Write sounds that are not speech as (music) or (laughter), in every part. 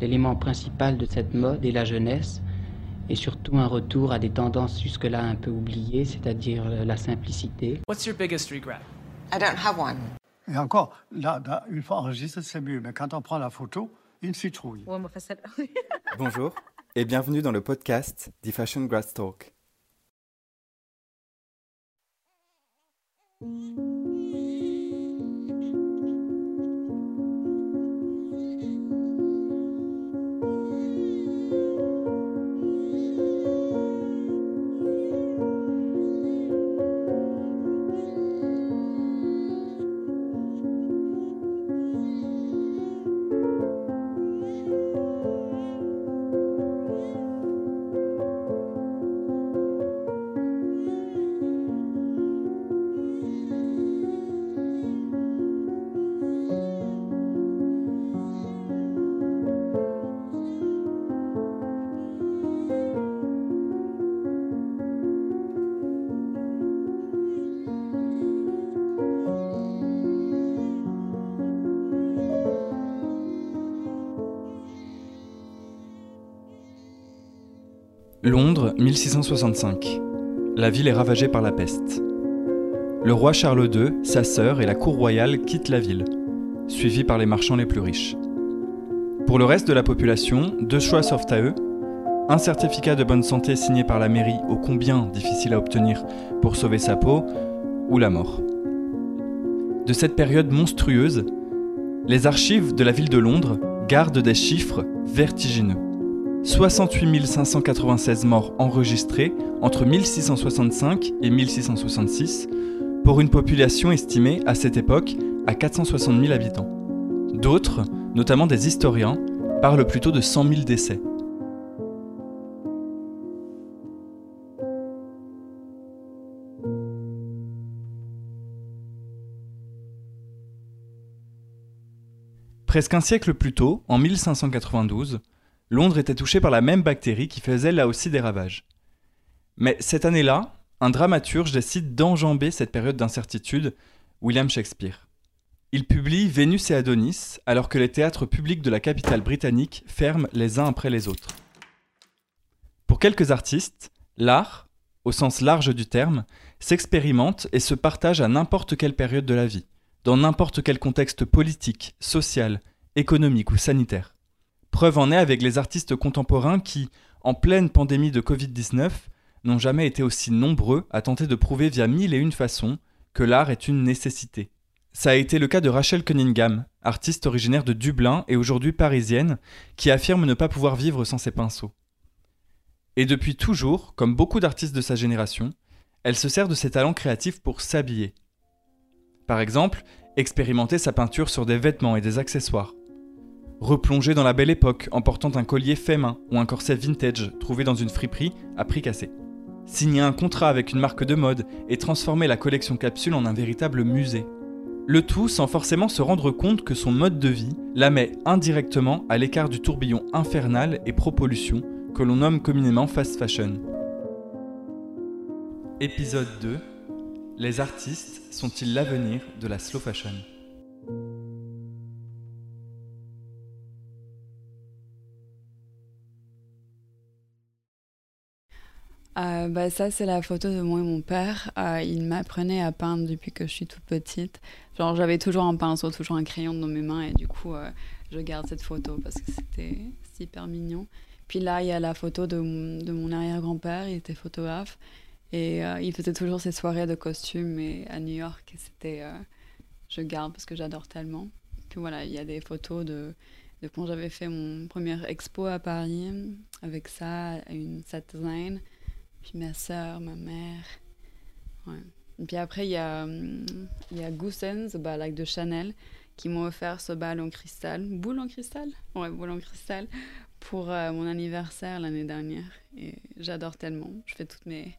l'élément principal de cette mode est la jeunesse, et surtout un retour à des tendances jusque-là un peu oubliées, c'est-à-dire la simplicité. What's your biggest regret? I don't have one. Et encore, là, là, une fois enregistré, c'est mieux. Mais quand on prend la photo, une citrouille. Ouais, moi, facile. (laughs) Bonjour et bienvenue dans le podcast The Fashion Grass Talk. Londres, 1665. La ville est ravagée par la peste. Le roi Charles II, sa sœur et la cour royale quittent la ville, suivis par les marchands les plus riches. Pour le reste de la population, deux choix s'offrent à eux. Un certificat de bonne santé signé par la mairie, ô combien difficile à obtenir pour sauver sa peau, ou la mort. De cette période monstrueuse, les archives de la ville de Londres gardent des chiffres vertigineux. 68 596 morts enregistrés entre 1665 et 1666 pour une population estimée à cette époque à 460 000 habitants. D'autres, notamment des historiens, parlent plutôt de 100 000 décès. Presque un siècle plus tôt, en 1592, Londres était touché par la même bactérie qui faisait là aussi des ravages. Mais cette année-là, un dramaturge décide d'enjamber cette période d'incertitude, William Shakespeare. Il publie Vénus et Adonis alors que les théâtres publics de la capitale britannique ferment les uns après les autres. Pour quelques artistes, l'art, au sens large du terme, s'expérimente et se partage à n'importe quelle période de la vie, dans n'importe quel contexte politique, social, économique ou sanitaire. Preuve en est avec les artistes contemporains qui, en pleine pandémie de Covid-19, n'ont jamais été aussi nombreux à tenter de prouver via mille et une façons que l'art est une nécessité. Ça a été le cas de Rachel Cunningham, artiste originaire de Dublin et aujourd'hui parisienne, qui affirme ne pas pouvoir vivre sans ses pinceaux. Et depuis toujours, comme beaucoup d'artistes de sa génération, elle se sert de ses talents créatifs pour s'habiller. Par exemple, expérimenter sa peinture sur des vêtements et des accessoires, replonger dans la belle époque en portant un collier fait main ou un corset vintage trouvé dans une friperie à prix cassé. Signer un contrat avec une marque de mode et transformer la collection capsule en un véritable musée. Le tout sans forcément se rendre compte que son mode de vie la met indirectement à l'écart du tourbillon infernal et pro-pollution que l'on nomme communément fast fashion. Épisode 2 Les artistes sont-ils l'avenir de la slow fashion? Euh, bah, ça, c'est la photo de moi et mon père. Euh, il m'apprenait à peindre depuis que je suis toute petite. Genre, j'avais toujours un pinceau, toujours un crayon dans mes mains, et du coup, euh, je garde cette photo parce que c'était super mignon. Puis là, il y a la photo de, de mon arrière-grand-père, il était photographe, et il faisait toujours ses soirées de costumes et à New York, c'était. je garde parce que j'adore tellement. Puis voilà, il y a des photos de, de quand j'avais fait mon première expo à Paris, avec ça, une satin puis ma soeur, ma mère. Ouais. Et puis après, il y a, il y a bah, like de Chanel, qui m'ont offert ce bal en cristal. Boule en cristal? Ouais, boule en cristal. Pour euh, mon anniversaire l'année dernière. Et j'adore tellement. Je fais toutes mes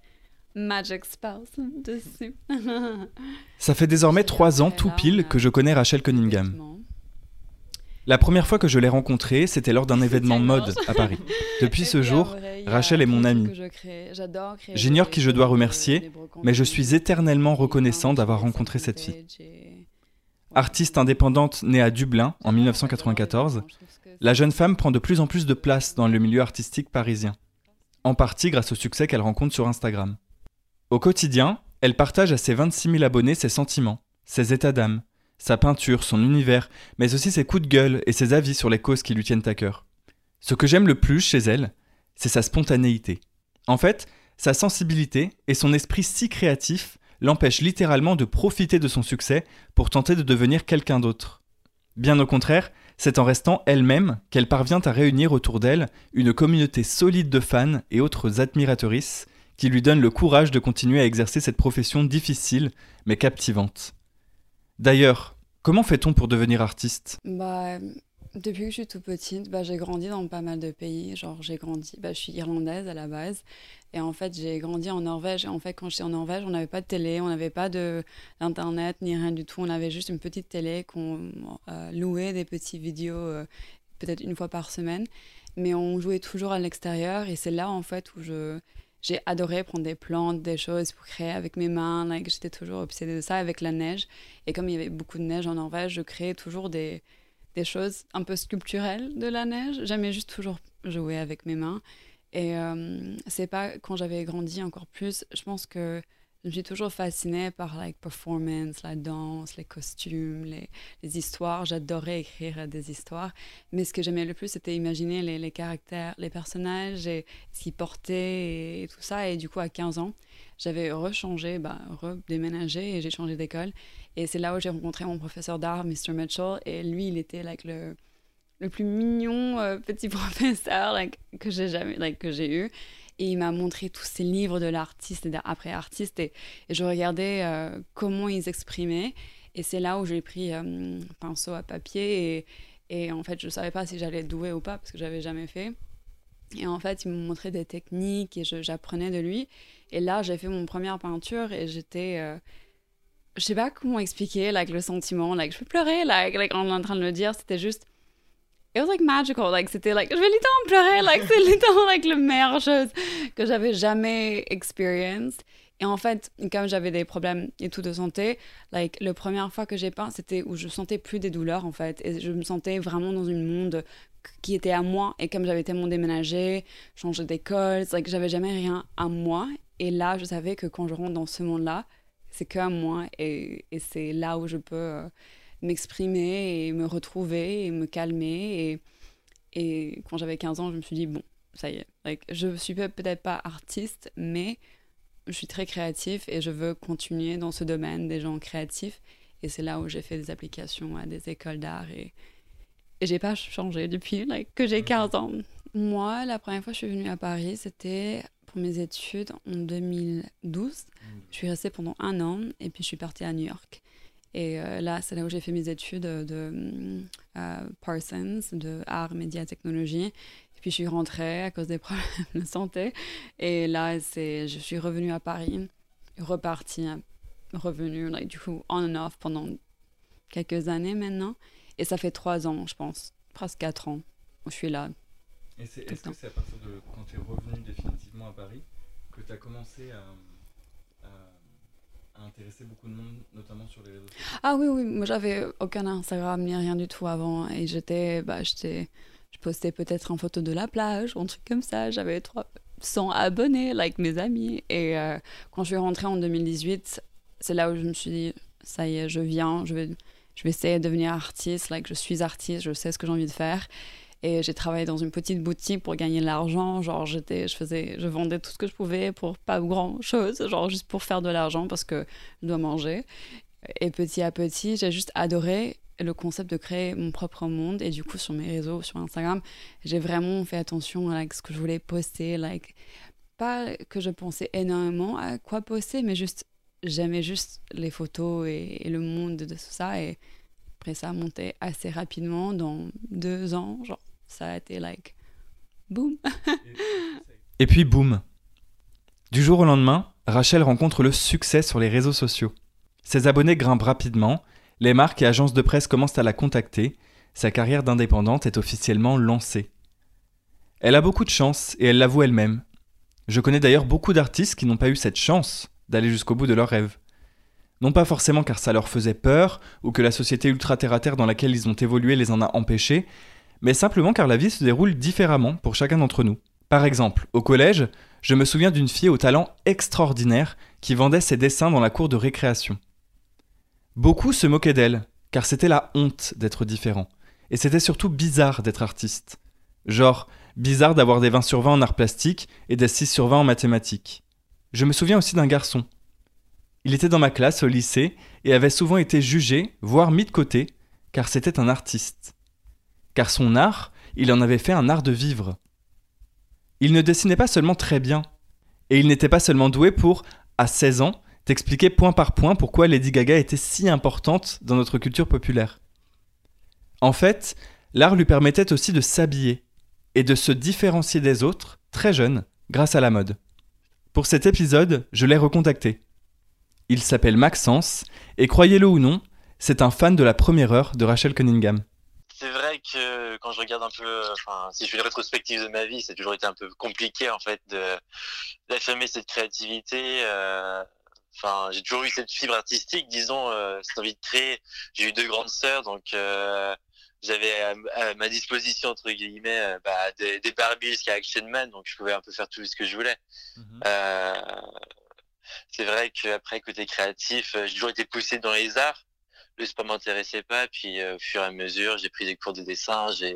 magic spells (laughs) dessus. (laughs) Ça fait désormais trois ans tout pile que je connais Rachel Cunningham. La première fois que je l'ai rencontrée, c'était lors d'un événement mode (laughs) à Paris. Depuis ce jour, Rachel est mon amie. J'ignore qui je dois remercier, mais je suis éternellement reconnaissant d'avoir rencontré cette fille. Artiste indépendante née à Dublin en 1994, la jeune femme prend de plus en plus de place dans le milieu artistique parisien, en partie grâce au succès qu'elle rencontre sur Instagram. Au quotidien, elle partage à ses 26 000 abonnés ses sentiments, ses états d'âme, sa peinture, son univers, mais aussi ses coups de gueule et ses avis sur les causes qui lui tiennent à cœur. Ce que j'aime le plus chez elle, c'est sa spontanéité. En fait, sa sensibilité et son esprit si créatif l'empêchent littéralement de profiter de son succès pour tenter de devenir quelqu'un d'autre. Bien au contraire, c'est en restant elle-même qu'elle parvient à réunir autour d'elle une communauté solide de fans et autres admiratrices qui lui donnent le courage de continuer à exercer cette profession difficile mais captivante. D'ailleurs, comment fait-on pour devenir artiste? Bah, depuis que je suis toute petite, bah, j'ai grandi dans pas mal de pays. Genre, j'ai grandi, bah, je suis irlandaise à la base. Et en fait, j'ai grandi en Norvège. Et en fait, quand j'étais en Norvège, on n'avait pas de télé, on n'avait pas d'internet, ni rien du tout. On avait juste une petite télé qu'on euh, louait des petites vidéos, euh, peut-être une fois par semaine. Mais on jouait toujours à l'extérieur. Et c'est là, en fait, où je j'ai adoré prendre des plantes, des choses pour créer avec mes mains. Like, J'étais toujours obsédée de ça avec la neige. Et comme il y avait beaucoup de neige en Norvège, je créais toujours des, des choses un peu sculpturelles de la neige. J'aimais juste toujours jouer avec mes mains. Et euh, c'est pas quand j'avais grandi encore plus, je pense que je me suis toujours fascinée par la like, performance, la danse, les costumes, les, histoires. J'adorais écrire des histoires. Mais ce que j'aimais le plus, c'était imaginer les, les, caractères, les personnages et ce qu'ils portaient et, tout ça. Et du coup, à 15 ans, j'avais rechangé, bah, redéménagé et j'ai changé d'école. Et c'est là où j'ai rencontré mon professeur d'art, Mr. Mitchell. Et lui, il était like, le, le plus mignon euh, petit (laughs) professeur que j'ai jamais que j'ai eu et il m'a montré tous ces livres de l'artiste et d'après artiste et, je regardais euh, comment ils exprimaient et c'est là où j'ai pris euh, pinceau à papier et, et, en fait je savais pas si j'allais douer ou pas parce que j'avais jamais fait et en fait il m'a montré des techniques et j'apprenais de lui et là j'ai fait mon première peinture et j'étais euh, je sais pas comment expliquer like, le sentiment like, je peux pleurer like, like, en train de le dire c'était juste it was like magical. Like, c'était like, je vais littéralement pleurer. Like, c'est littéralement like la meilleure chose que j'avais jamais experienced. Et en fait, comme j'avais des problèmes et tout de santé, like, la première fois que j'ai peint, c'était où je sentais plus des douleurs, en fait. Et je me sentais vraiment dans une monde qui était à moi. Et comme j'avais tellement déménagé, changé d'école, like, j'avais jamais rien à moi. Et là, je savais que quand je rentre dans ce monde-là, c'est que à moi. Et, et c'est là où je peux... Euh, m'exprimer et me retrouver et me calmer. Et, et quand j'avais 15 ans, je me suis dit, bon, ça y est, like, je suis peut-être pas artiste, mais je suis très créatif et je veux continuer dans ce domaine des gens créatifs. Et c'est là où j'ai fait des applications à des écoles d'art et, et j'ai pas changé depuis like, que j'ai 15 ans. Moi, la première fois que je suis venue à Paris, c'était pour mes études en 2012. Je suis restée pendant un an et puis je suis partie à New York. Et euh, là, c'est là où j'ai fait mes études de euh, Parsons, de art, médias, technologie. Et puis je suis rentrée à cause des problèmes de santé. Et là, c'est, je suis revenue à Paris, repartie, revenue, like, du coup, on and off pendant quelques années maintenant. Et ça fait trois ans, je pense, presque quatre ans, où je suis là. Et est-ce que c'est à partir de quand tu es revenue à Paris que tu as commencé à intéressé beaucoup de monde, notamment sur les réseaux sociaux Ah oui, oui, moi j'avais aucun Instagram ni rien du tout avant. Et j'étais, bah, je postais peut-être en photo de la plage, un truc comme ça. J'avais 300 abonnés, like mes amis. Et euh, quand je suis rentrée en 2018, c'est là où je me suis dit, ça y est, je viens, je vais, je vais essayer de devenir artiste, like je suis artiste, je sais ce que j'ai envie de faire. Et j'ai travaillé dans une petite boutique pour gagner de l'argent. Genre, j'étais, je faisais, je vendais tout ce que je pouvais pour pas grand chose, genre juste pour faire de l'argent parce que je dois manger. Et petit à petit, j'ai juste adoré le concept de créer mon propre monde. Et du coup, sur mes réseaux, sur Instagram, j'ai vraiment fait attention à ce que je voulais poster. Like, pas que je pensais énormément à quoi poster, mais juste, j'aimais juste les photos et, le monde de tout ça. Et après, ça a monté assez rapidement, dans deux ans, ça a été like boum. (laughs) Et puis boum. Du jour au lendemain, Rachel rencontre le succès sur les réseaux sociaux. Ses abonnés grimpent rapidement, les marques et agences de presse commencent à la contacter, sa carrière d'indépendante est officiellement lancée. Elle a beaucoup de chance et elle l'avoue elle-même. Je connais d'ailleurs beaucoup d'artistes qui n'ont pas eu cette chance d'aller jusqu'au bout de leurs rêves. Non pas forcément car ça leur faisait peur, ou que la société ultra-terre-à-terre dans laquelle ils ont évolué les en a empêchés, mais simplement car la vie se déroule différemment pour chacun d'entre nous. Par exemple, au collège, je me souviens d'une fille au talent extraordinaire qui vendait ses dessins dans la cour de récréation. Beaucoup se moquaient d'elle, car c'était la honte d'être différent, et c'était surtout bizarre d'être artiste. Genre, bizarre d'avoir des 20 sur 20 en art plastique et des 6 sur 20 en mathématiques. Je me souviens aussi d'un garçon, il était dans ma classe au lycée et avait souvent été jugé, voire mis de côté, car c'était un artiste. Car son art, il en avait fait un art de vivre. Il ne dessinait pas seulement très bien, et il n'était pas seulement doué pour, à 16 ans, t'expliquer point par point pourquoi Lady Gaga était si importante dans notre culture populaire. En fait, l'art lui permettait aussi de s'habiller et de se différencier des autres, très jeune, grâce à la mode. Pour cet épisode, je l'ai recontacté. Il s'appelle Maxence, et croyez-le ou non, c'est un fan de la première heure de Rachel Cunningham. C'est vrai que quand je regarde un peu, enfin, si je fais une rétrospective de ma vie, c'est toujours été un peu compliqué en fait d'affirmer cette créativité. Euh, enfin, j'ai toujours eu cette fibre artistique, disons, euh, cette envie de créer. J'ai eu deux grandes sœurs, donc euh, j'avais à, ma disposition entre guillemets bah, des, des Barbies jusqu'à Action Man, donc je pouvais un peu faire tout ce que je voulais. Mhm c'est vrai qu'après côté créatif, euh, j'ai toujours été poussé dans les arts. Le sport m'intéressait pas, puis euh, au fur et à mesure, j'ai pris des cours de dessin, j'ai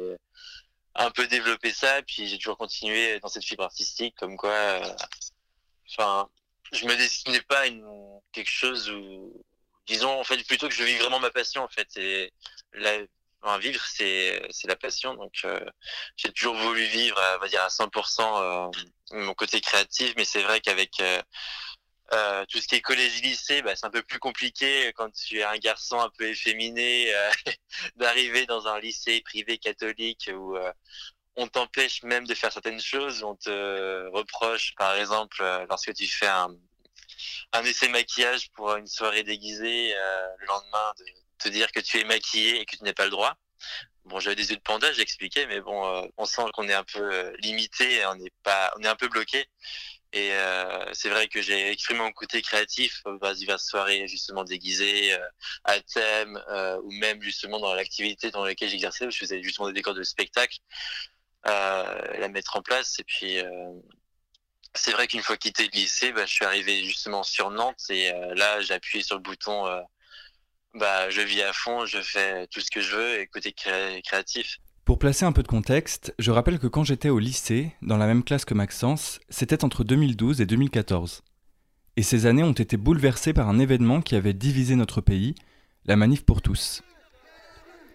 un peu développé ça, puis j'ai toujours continué dans cette fibre artistique, comme quoi, euh, enfin, je me destinais pas une, quelque chose où, disons, en fait, plutôt que je vis vraiment ma passion, en fait, et la, vivre, c'est c'est la passion, donc j'ai toujours voulu vivre, va dire à 100% mon côté créatif, mais c'est vrai qu'avec euh, tout ce qui est collège lycée, bah, c'est un peu plus compliqué quand tu es un garçon un peu efféminé euh, (laughs) d'arriver dans un lycée privé catholique où euh, on t'empêche même de faire certaines choses. On te reproche, par exemple, lorsque tu fais un, un essai maquillage pour une soirée déguisée, le lendemain, de te dire que tu es maquillé et que tu n'as pas le droit. Bon, j'avais des yeux de panda, j'expliquais, mais bon, on sent qu'on est un peu limité, on est pas, on est un peu bloqué. Et euh, c'est vrai que j'ai exprimé mon côté créatif dans diverses soirées justement déguisées euh, à thème euh, ou même justement dans l'activité dans laquelle j'exerçais je faisais justement des décors de spectacle, la mettre en place. Et puis c'est vrai qu'une fois quitté le lycée, bah, je suis arrivé justement sur Nantes et là j'ai appuyé sur le bouton. bah, je vis à fond, je fais tout ce que je veux et côté créatif. Pour placer un peu de contexte, je rappelle que quand j'étais au lycée, dans la même classe que Maxence, c'était entre 2012 et 2014. Et ces années ont été bouleversées par un événement qui avait divisé notre pays, la manif pour tous.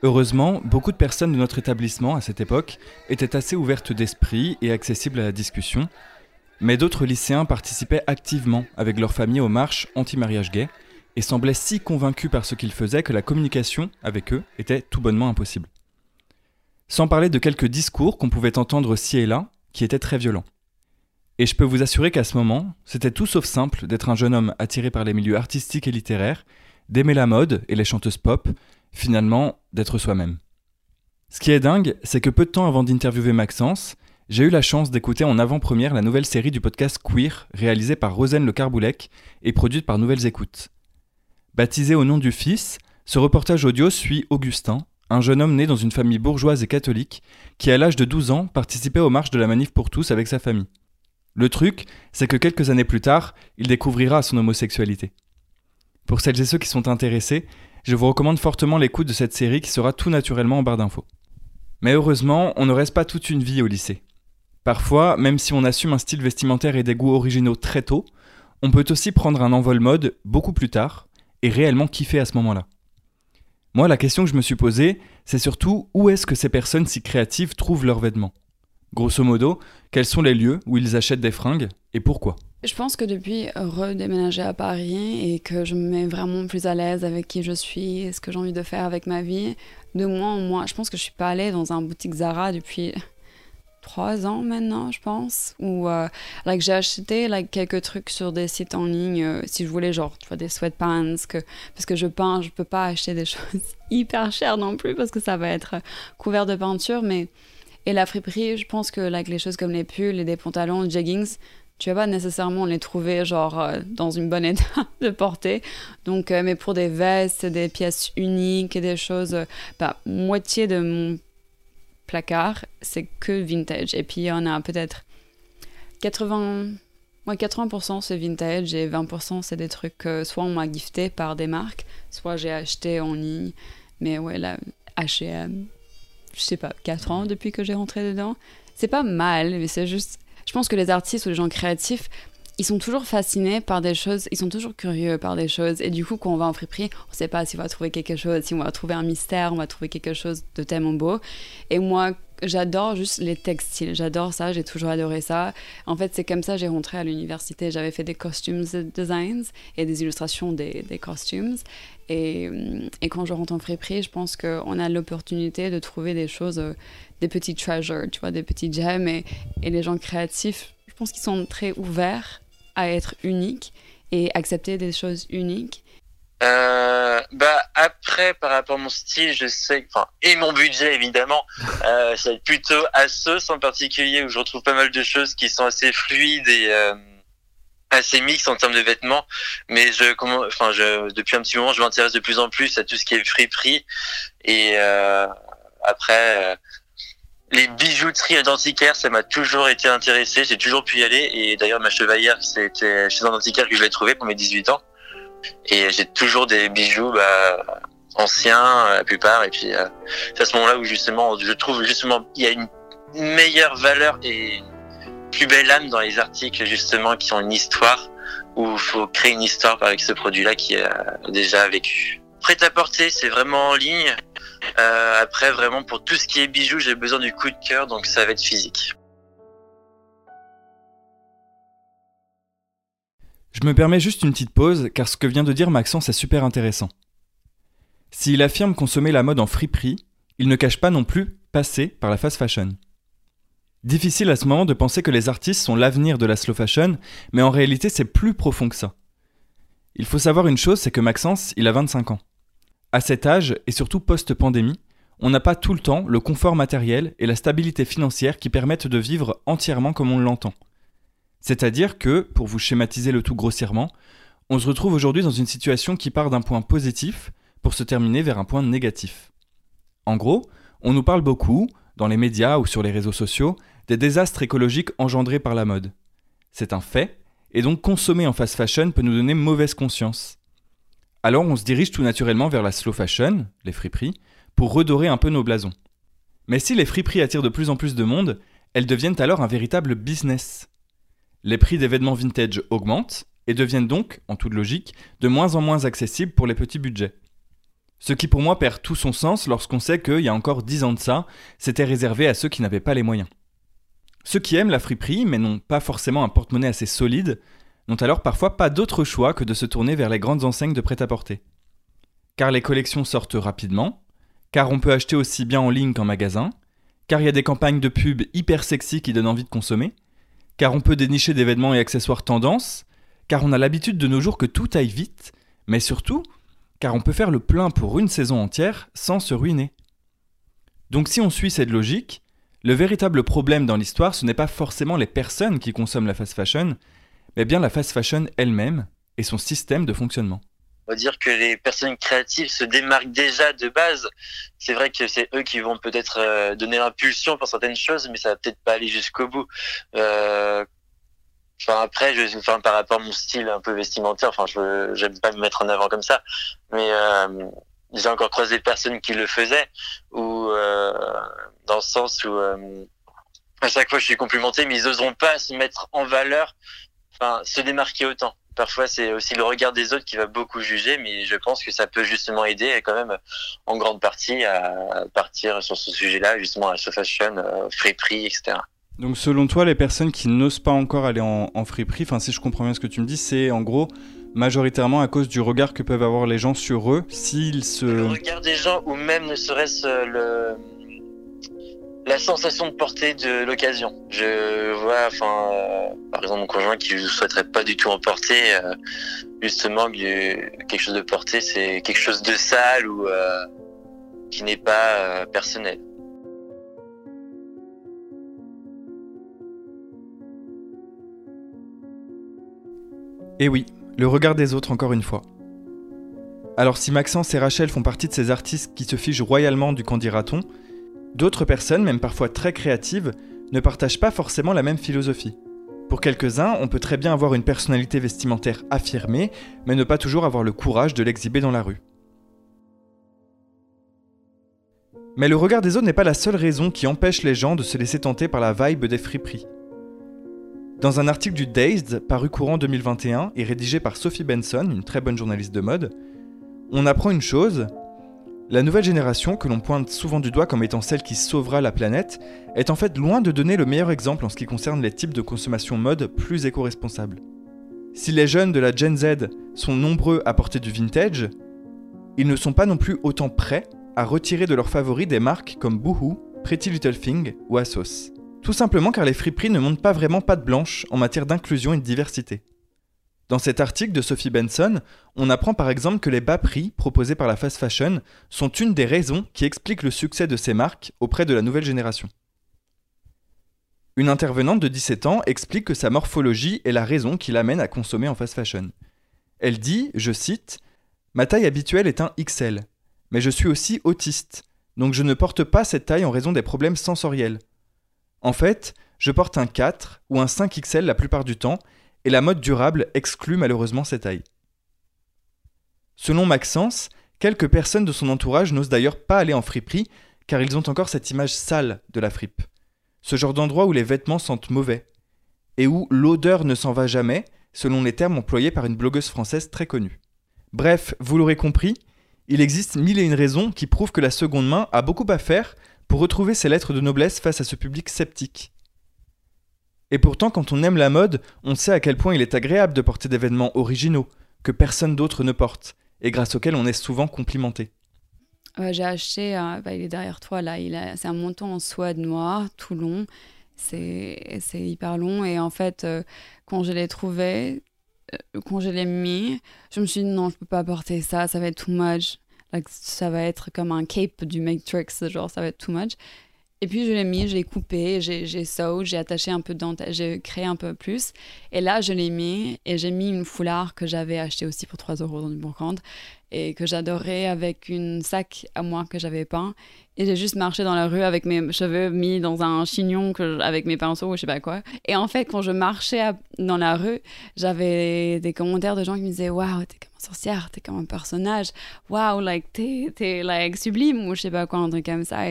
Heureusement, beaucoup de personnes de notre établissement à cette époque étaient assez ouvertes d'esprit et accessibles à la discussion, mais d'autres lycéens participaient activement avec leurs familles aux marches anti-mariage gay et semblaient si convaincus par ce qu'ils faisaient que la communication avec eux était tout bonnement impossible. Sans parler de quelques discours qu'on pouvait entendre ci et là, qui étaient très violents. Et je peux vous assurer qu'à ce moment, c'était tout sauf simple d'être un jeune homme attiré par les milieux artistiques et littéraires, d'aimer la mode et les chanteuses pop, finalement d'être soi-même. Ce qui est dingue, c'est que peu de temps avant d'interviewer Maxence, j'ai eu la chance d'écouter en avant-première la nouvelle série du podcast Queer, réalisée par Rosen Le Carboulec et produite par Nouvelles Écoutes. Baptisé au nom du fils, ce reportage audio suit Augustin, un jeune homme né dans une famille bourgeoise et catholique, qui à l'âge de 12 ans participait aux marches de la manif pour tous avec sa famille. Le truc, c'est que quelques années plus tard, il découvrira son homosexualité. Pour celles et ceux qui sont intéressés, je vous recommande fortement l'écoute de cette série qui sera tout naturellement en barre d'infos. Mais heureusement, on ne reste pas toute une vie au lycée. Parfois, même si on assume un style vestimentaire et des goûts originaux très tôt, on peut aussi prendre un envol mode beaucoup plus tard et réellement kiffer à ce moment-là. Moi, la question que je me suis posée, c'est surtout où est-ce que ces personnes si créatives trouvent leurs vêtements? Grosso modo, quels sont les lieux où ils achètent des fringues et pourquoi? Je pense que depuis redéménager à Paris et que je me mets vraiment plus à l'aise avec qui je suis et ce que j'ai envie de faire avec ma vie, de moi en moi, je pense que je suis pas allée dans un boutique Zara depuis trois ans maintenant, je pense, où euh, like, j'ai acheté like, quelques trucs sur des sites en ligne, euh, si je voulais, genre, tu vois, des sweatpants, parce que je peins, je peux pas acheter des (laughs) choses hyper chères non plus, parce que ça va être couvert de peinture, mais... Et la friperie, je pense que like, les choses comme les pulls et des pantalons, jeggings, tu vas pas nécessairement les trouver genre euh, dans une bonne (laughs) état de portée. Donc, euh, mais pour des vestes, des pièces uniques et des choses, euh, bah, moitié de mon placard, c'est que vintage. Et puis, on a peut-être 80, ouais, 80% c'est vintage et 20% c'est des trucs que soit on m'a gifté par des marques, soit j'ai acheté en ligne. Mais ouais, là, H&M, je sais pas, 4 ans depuis que j'ai rentré dedans. C'est pas mal, mais c'est juste je pense que les artistes ou les gens créatifs, ils sont toujours fascinés par des choses, ils sont toujours curieux par des choses. Et du coup, quand on va en friperie, on ne sait pas si on va trouver quelque chose, si on va trouver un mystère, on va trouver quelque chose de tellement beau. Et moi, j'adore juste les textiles, j'adore ça, j'ai toujours adoré ça. En fait, c'est comme ça que j'ai rentré à l'université. J'avais fait des costumes designs et des illustrations des, costumes. Et, quand je rentre en friperie, je pense qu'on a l'opportunité de trouver des choses des petits treasures, tu vois, des petits gems. Et les gens créatifs, je pense qu'ils sont très ouverts à être uniques et accepter des choses uniques. Euh, bah après par rapport à mon style je sais enfin et mon budget évidemment (laughs) euh, ça va être plutôt Asos en particulier où je retrouve pas mal de choses qui sont assez fluides et euh, assez mixtes en termes de vêtements mais je comment enfin je depuis un petit moment je m'intéresse de plus en plus à tout ce qui est friperie et euh, après les bijouteries d'antiquaire, ça m'a toujours été intéressé, j'ai toujours pu y aller. Et d'ailleurs, ma chevalière, c'était chez un antiquaire que je l'ai trouvé pour mes 18 ans. Et j'ai toujours des bijoux bah, anciens, la plupart. Et puis, euh, c'est à ce moment-là où justement, je trouve justement, il y a une meilleure valeur et plus belle âme dans les articles justement qui ont une histoire, où il faut créer une histoire avec ce produit-là qui a déjà vécu. Prêt à porter, c'est vraiment en ligne. Euh, après, vraiment, pour tout ce qui est bijoux, j'ai besoin du coup de cœur, donc ça va être physique. Je me permets juste une petite pause, car ce que vient de dire Maxence est super intéressant. S'il affirme consommer la mode en friperie, il ne cache pas non plus passer par la fast fashion. Difficile à ce moment de penser que les artistes sont l'avenir de la slow fashion, mais en réalité c'est plus profond que ça. Il faut savoir une chose, c'est que Maxence, il a 25 ans. À cet âge, et surtout post-pandémie, on n'a pas tout le temps le confort matériel et la stabilité financière qui permettent de vivre entièrement comme on l'entend. C'est-à-dire que, pour vous schématiser le tout grossièrement, on se retrouve aujourd'hui dans une situation qui part d'un point positif pour se terminer vers un point négatif. En gros, on nous parle beaucoup, dans les médias ou sur les réseaux sociaux, des désastres écologiques engendrés par la mode. C'est un fait, et donc consommer en fast fashion peut nous donner mauvaise conscience. Alors on se dirige tout naturellement vers la slow fashion, les friperies, pour redorer un peu nos blasons. Mais si les friperies attirent de plus en plus de monde, elles deviennent alors un véritable business. Les prix des vêtements vintage augmentent et deviennent donc, en toute logique, de moins en moins accessibles pour les petits budgets. Ce qui pour moi perd tout son sens lorsqu'on sait qu'il y a encore 10 ans de ça, c'était réservé à ceux qui n'avaient pas les moyens. Ceux qui aiment la friperie, mais n'ont pas forcément un porte-monnaie assez solide, n'ont alors parfois pas d'autre choix que de se tourner vers les grandes enseignes de prêt-à-porter. Car les collections sortent rapidement, car on peut acheter aussi bien en ligne qu'en magasin, car il y a des campagnes de pub hyper sexy qui donnent envie de consommer, car on peut dénicher des vêtements et accessoires tendance, car on a l'habitude de nos jours que tout aille vite, mais surtout, car on peut faire le plein pour une saison entière sans se ruiner. Donc si on suit cette logique, le véritable problème dans l'histoire, ce n'est pas forcément les personnes qui consomment la fast fashion, mais bien la fast fashion elle-même et son système de fonctionnement. On va dire que les personnes créatives se démarquent déjà de base. C'est vrai que c'est eux qui vont peut-être euh, donner l'impulsion pour certaines choses, mais ça va peut-être pas aller jusqu'au bout. Euh, enfin après, je, enfin par rapport à mon style un peu vestimentaire, enfin je j'aime pas me mettre en avant comme ça, mais euh, j'ai encore croisé des personnes qui le faisaient ou dans le sens où à chaque fois je suis complimenté, mais ils oseront pas se mettre en valeur enfin, se démarquer autant. Parfois, c'est aussi le regard des autres qui va beaucoup juger, mais je pense que ça peut justement aider quand même en grande partie à partir sur ce sujet-là, justement à ce fashion, euh, friperie, etc. Donc selon toi, les personnes qui n'osent pas encore aller en, en friperie, enfin si je comprends bien ce que tu me dis, c'est en gros majoritairement à cause du regard que peuvent avoir les gens sur eux s'ils se... Le regard des gens ou même ne serait-ce le la sensation de porter de l'occasion. Je vois, enfin, euh, par exemple, mon conjoint qui ne souhaiterait pas du tout en porter, euh, justement, quelque chose de porté, c'est quelque chose de sale ou euh, qui n'est pas personnel. Et oui, le regard des autres encore une fois. Alors si Maxence et Rachel font partie de ces artistes qui se figent royalement du candidaton, d'autres personnes, même parfois très créatives, ne partagent pas forcément la même philosophie. Pour quelques-uns, on peut très bien avoir une personnalité vestimentaire affirmée, mais ne pas toujours avoir le courage de l'exhiber dans la rue. Mais le regard des autres n'est pas la seule raison qui empêche les gens de se laisser tenter par la vibe des friperies. Dans un article du Dazed, paru courant 2021 et rédigé par Sophie Benson, une très bonne journaliste de mode, on apprend une chose, la nouvelle génération, que l'on pointe souvent du doigt comme étant celle qui sauvera la planète, est en fait loin de donner le meilleur exemple en ce qui concerne les types de consommation mode plus éco-responsables. Si les jeunes de la Gen Z sont nombreux à porter du vintage, ils ne sont pas non plus autant prêts à retirer de leurs favoris des marques comme Boohoo, Pretty Little Thing ou Asos. Tout simplement car les friperies ne montrent pas vraiment patte blanche en matière d'inclusion et de diversité. Dans cet article de Sophie Benson, on apprend par exemple que les bas prix proposés par la fast fashion sont une des raisons qui expliquent le succès de ces marques auprès de la nouvelle génération. Une intervenante de 17 ans explique que sa morphologie est la raison qui l'amène à consommer en fast fashion. Elle dit, je cite, Ma taille habituelle est un XL, mais je suis aussi autiste, donc je ne porte pas cette taille en raison des problèmes sensoriels. En fait, je porte un 4 ou un 5XL la plupart du temps, et la mode durable exclut malheureusement cette taille. Selon Maxence, quelques personnes de son entourage n'osent d'ailleurs pas aller en friperie car ils ont encore cette image sale de la fripe. Ce genre d'endroit où les vêtements sentent mauvais et où l'odeur ne s'en va jamais, selon les termes employés par une blogueuse française très connue. Bref, vous l'aurez compris, il existe mille et une raisons qui prouvent que la seconde main a beaucoup à faire pour retrouver ses lettres de noblesse face à ce public sceptique. Et pourtant, quand on aime la mode, on sait à quel point il est agréable de porter des vêtements originaux, que personne d'autre ne porte, et grâce auxquels on est souvent complimenté. j'ai acheté, bah, il est derrière toi là, c'est un manteau en soie noire, tout long, c'est hyper long, et en fait, euh, quand je l'ai trouvé, euh, quand je l'ai mis, je me suis dit non, je peux pas porter ça, ça va être too much. ça va être comme un cape du Matrix, genre ça va être too much. Et puis je l'ai mis, j'ai coupé, j'ai sewed, j'ai attaché un peu de dentelle, j'ai créé un peu plus. Et là, je l'ai mis et j'ai mis une foulard que j'avais acheté aussi pour 3 euros dans une brocante et que j'adorais avec une sac à moi que j'avais peint. Et j'ai juste marché dans la rue avec mes cheveux mis dans un chignon que, avec mes pinceaux ou je sais pas quoi. Et en fait, quand je marchais dans la rue, j'avais des commentaires de gens qui me disaient Waouh, t'es comme une sorcière, t'es comme un personnage. Waouh, like, t'es like, sublime ou je sais pas quoi, un truc comme ça.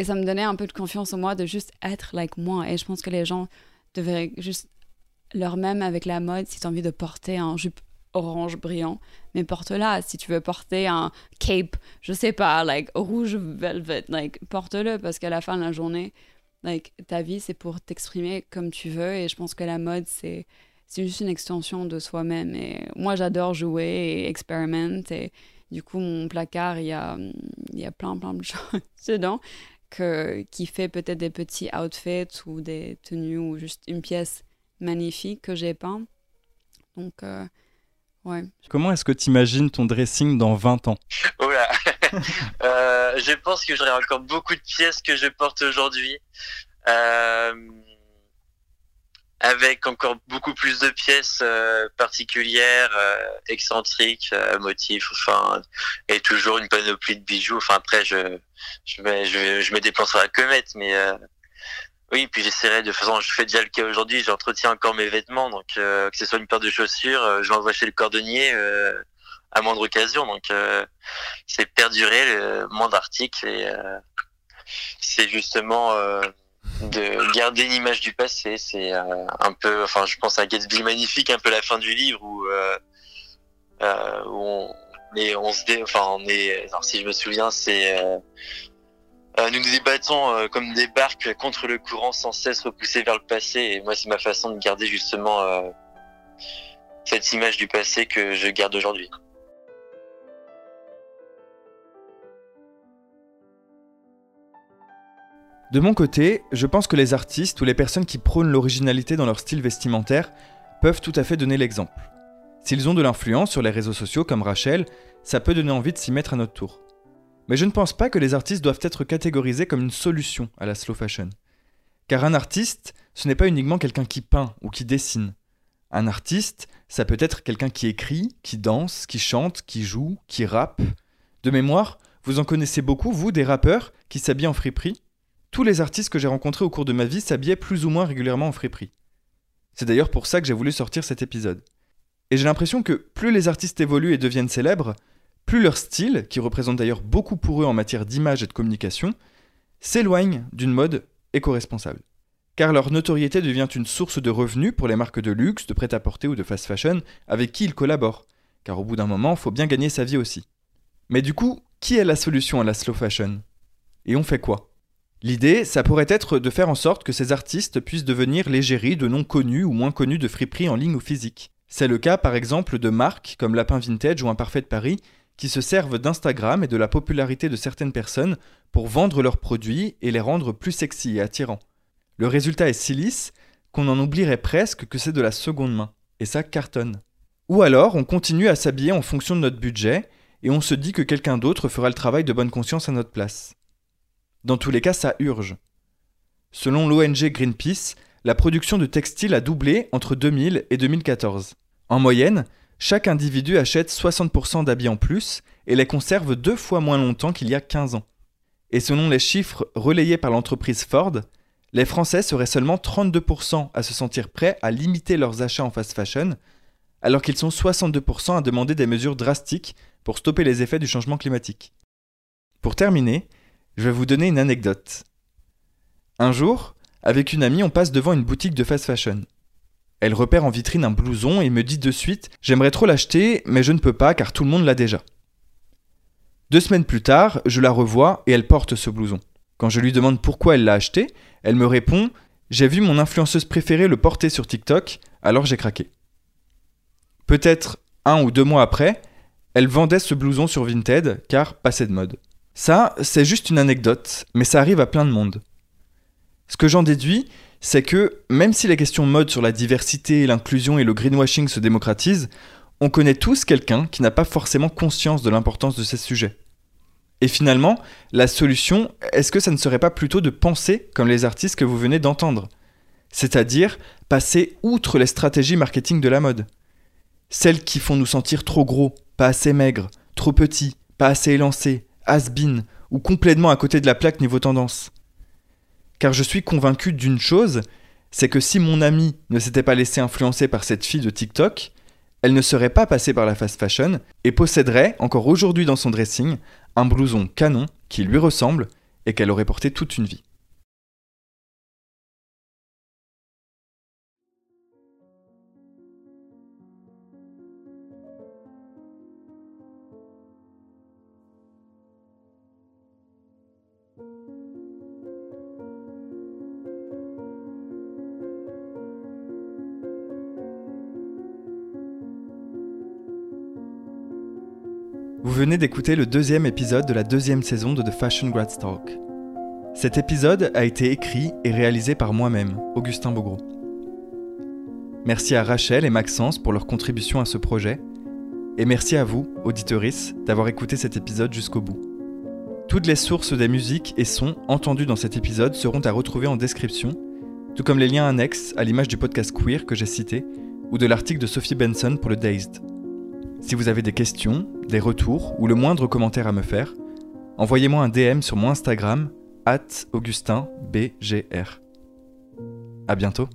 Et ça me donnait un peu de confiance en moi de juste être like moi. Et je pense que les gens devraient juste leur même avec la mode si tu as envie de porter un jupe orange brillant, mais porte-la. Si tu veux porter un cape, je sais pas, like rouge velvet, like porte-le parce qu'à la fin de la journée, like ta vie c'est pour t'exprimer comme tu veux. Et je pense que la mode c'est c'est juste une extension de soi-même. Et moi j'adore jouer et expérimenter et du coup mon placard il y a il y a plein plein de (laughs) choses dedans qui fait peut-être des petits outfits ou des tenues ou juste une pièce magnifique que j'ai peint. Donc, euh, ouais. Comment est-ce que tu imagines ton dressing dans 20 ans? Oh (laughs) euh, Je pense que j'aurai encore beaucoup de pièces que je porte aujourd'hui. Euh, avec encore beaucoup plus de pièces euh, particulières, euh, excentriques, euh, motifs, enfin, et toujours une panoplie de bijoux. Enfin, après, je, je, je, je me déplace sur la comète, mais oui, puis j'essaierai de façon, je fais déjà le cas aujourd'hui, j'entretiens encore mes vêtements, donc que ce soit une paire de chaussures, je l'envoie chez le cordonnier à moindre occasion, donc c'est perdurer le moindre article et c'est justement de garder une image du passé. C'est euh, un peu, enfin, je pense à Gatsby magnifique, un peu la fin du livre où, euh, euh, on, est, on se dé, enfin, on est, alors si je me souviens, c'est nous nous débattons comme des barques contre le courant sans cesse repoussés vers le passé. Et moi, c'est ma façon de garder justement cette image du passé que je garde aujourd'hui. De mon côté, je pense que les artistes ou les personnes qui prônent l'originalité dans leur style vestimentaire peuvent tout à fait donner l'exemple. S'ils ont de l'influence sur les réseaux sociaux comme Rachel, ça peut donner envie de s'y mettre à notre tour. Mais je ne pense pas que les artistes doivent être catégorisés comme une solution à la slow fashion. Car un artiste, ce n'est pas uniquement quelqu'un qui peint ou qui dessine. Un artiste, ça peut être quelqu'un qui écrit, qui danse, qui chante, qui joue, qui rappe. De mémoire, vous en connaissez beaucoup, vous, des rappeurs qui s'habillent en friperie? Tous les artistes que j'ai rencontrés au cours de ma vie s'habillaient plus ou moins régulièrement en friperie. C'est d'ailleurs pour ça que j'ai voulu sortir cet épisode. Et j'ai l'impression que plus les artistes évoluent et deviennent célèbres, plus leur style, qui représente d'ailleurs beaucoup pour eux en matière d'image et de communication, s'éloigne d'une mode éco-responsable. Car leur notoriété devient une source de revenus pour les marques de luxe, de prêt-à-porter ou de fast fashion avec qui ils collaborent. Car au bout d'un moment, il faut bien gagner sa vie aussi. Mais du coup, qui est la solution à la slow fashion? Et on fait quoi? L'idée, ça pourrait être de faire en sorte que ces artistes puissent devenir l'égérie de noms connus ou moins connus de friperies en ligne ou physique. C'est le cas par exemple de marques comme Lapin Vintage ou Imparfait de Paris qui se servent d'Instagram et de la popularité de certaines personnes pour vendre leurs produits et les rendre plus sexy et attirants. Le résultat est si lisse qu'on en oublierait presque que c'est de la seconde main. Et ça cartonne. Ou alors on continue à s'habiller en fonction de notre budget et on se dit que quelqu'un d'autre fera le travail de bonne conscience à notre place. Dans tous les cas, ça urge. Selon l'ONG Greenpeace, la production de textiles a doublé entre 2000 et 2014. En moyenne, chaque individu achète 60% d'habits en plus et les conserve deux fois moins longtemps qu'il y a 15 ans. Et selon les chiffres relayés par l'entreprise Ford, les Français seraient seulement 32% à se sentir prêts à limiter leurs achats en fast fashion, alors qu'ils sont 62% à demander des mesures drastiques pour stopper les effets du changement climatique. Pour terminer, je vais vous donner une anecdote. Un jour, avec une amie, on passe devant une boutique de fast fashion. Elle repère en vitrine un blouson et me dit de suite J'aimerais trop l'acheter, mais je ne peux pas car tout le monde l'a déjà. Deux semaines plus tard, je la revois et elle porte ce blouson. Quand je lui demande pourquoi elle l'a acheté, elle me répond J'ai vu mon influenceuse préférée le porter sur TikTok, alors j'ai craqué. Peut-être un ou deux mois après, elle vendait ce blouson sur Vinted car passé de mode. Ça, c'est juste une anecdote, mais ça arrive à plein de monde. Ce que j'en déduis, c'est que même si les questions mode sur la diversité, l'inclusion et le greenwashing se démocratisent, on connaît tous quelqu'un qui n'a pas forcément conscience de l'importance de ces sujets. Et finalement, la solution, est-ce que ça ne serait pas plutôt de penser comme les artistes que vous venez d'entendre? C'est-à-dire passer outre les stratégies marketing de la mode. Celles qui font nous sentir trop gros, pas assez maigres, trop petits, pas assez élancés, has-been ou complètement à côté de la plaque niveau tendance. Car je suis convaincu d'une chose, c'est que si mon ami ne s'était pas laissé influencer par cette fille de TikTok, elle ne serait pas passée par la fast fashion et posséderait, encore aujourd'hui dans son dressing, un blouson canon qui lui ressemble et qu'elle aurait porté toute une vie. Vous venez d'écouter le deuxième épisode de la deuxième saison de The Fashion Grad Talk. Cet épisode a été écrit et réalisé par moi-même, Augustin Bogro. Merci à Rachel et Maxence pour leur contribution à ce projet, et merci à vous, auditeurice, d'avoir écouté cet épisode jusqu'au bout. Toutes les sources des musiques et sons entendus dans cet épisode seront à retrouver en description, tout comme les liens annexes à l'image du podcast queer que j'ai cité, ou de l'article de Sophie Benson pour le Dazed. Si vous avez des questions, des retours ou le moindre commentaire à me faire, envoyez-moi un DM sur mon Instagram, at AugustinBGR. À bientôt!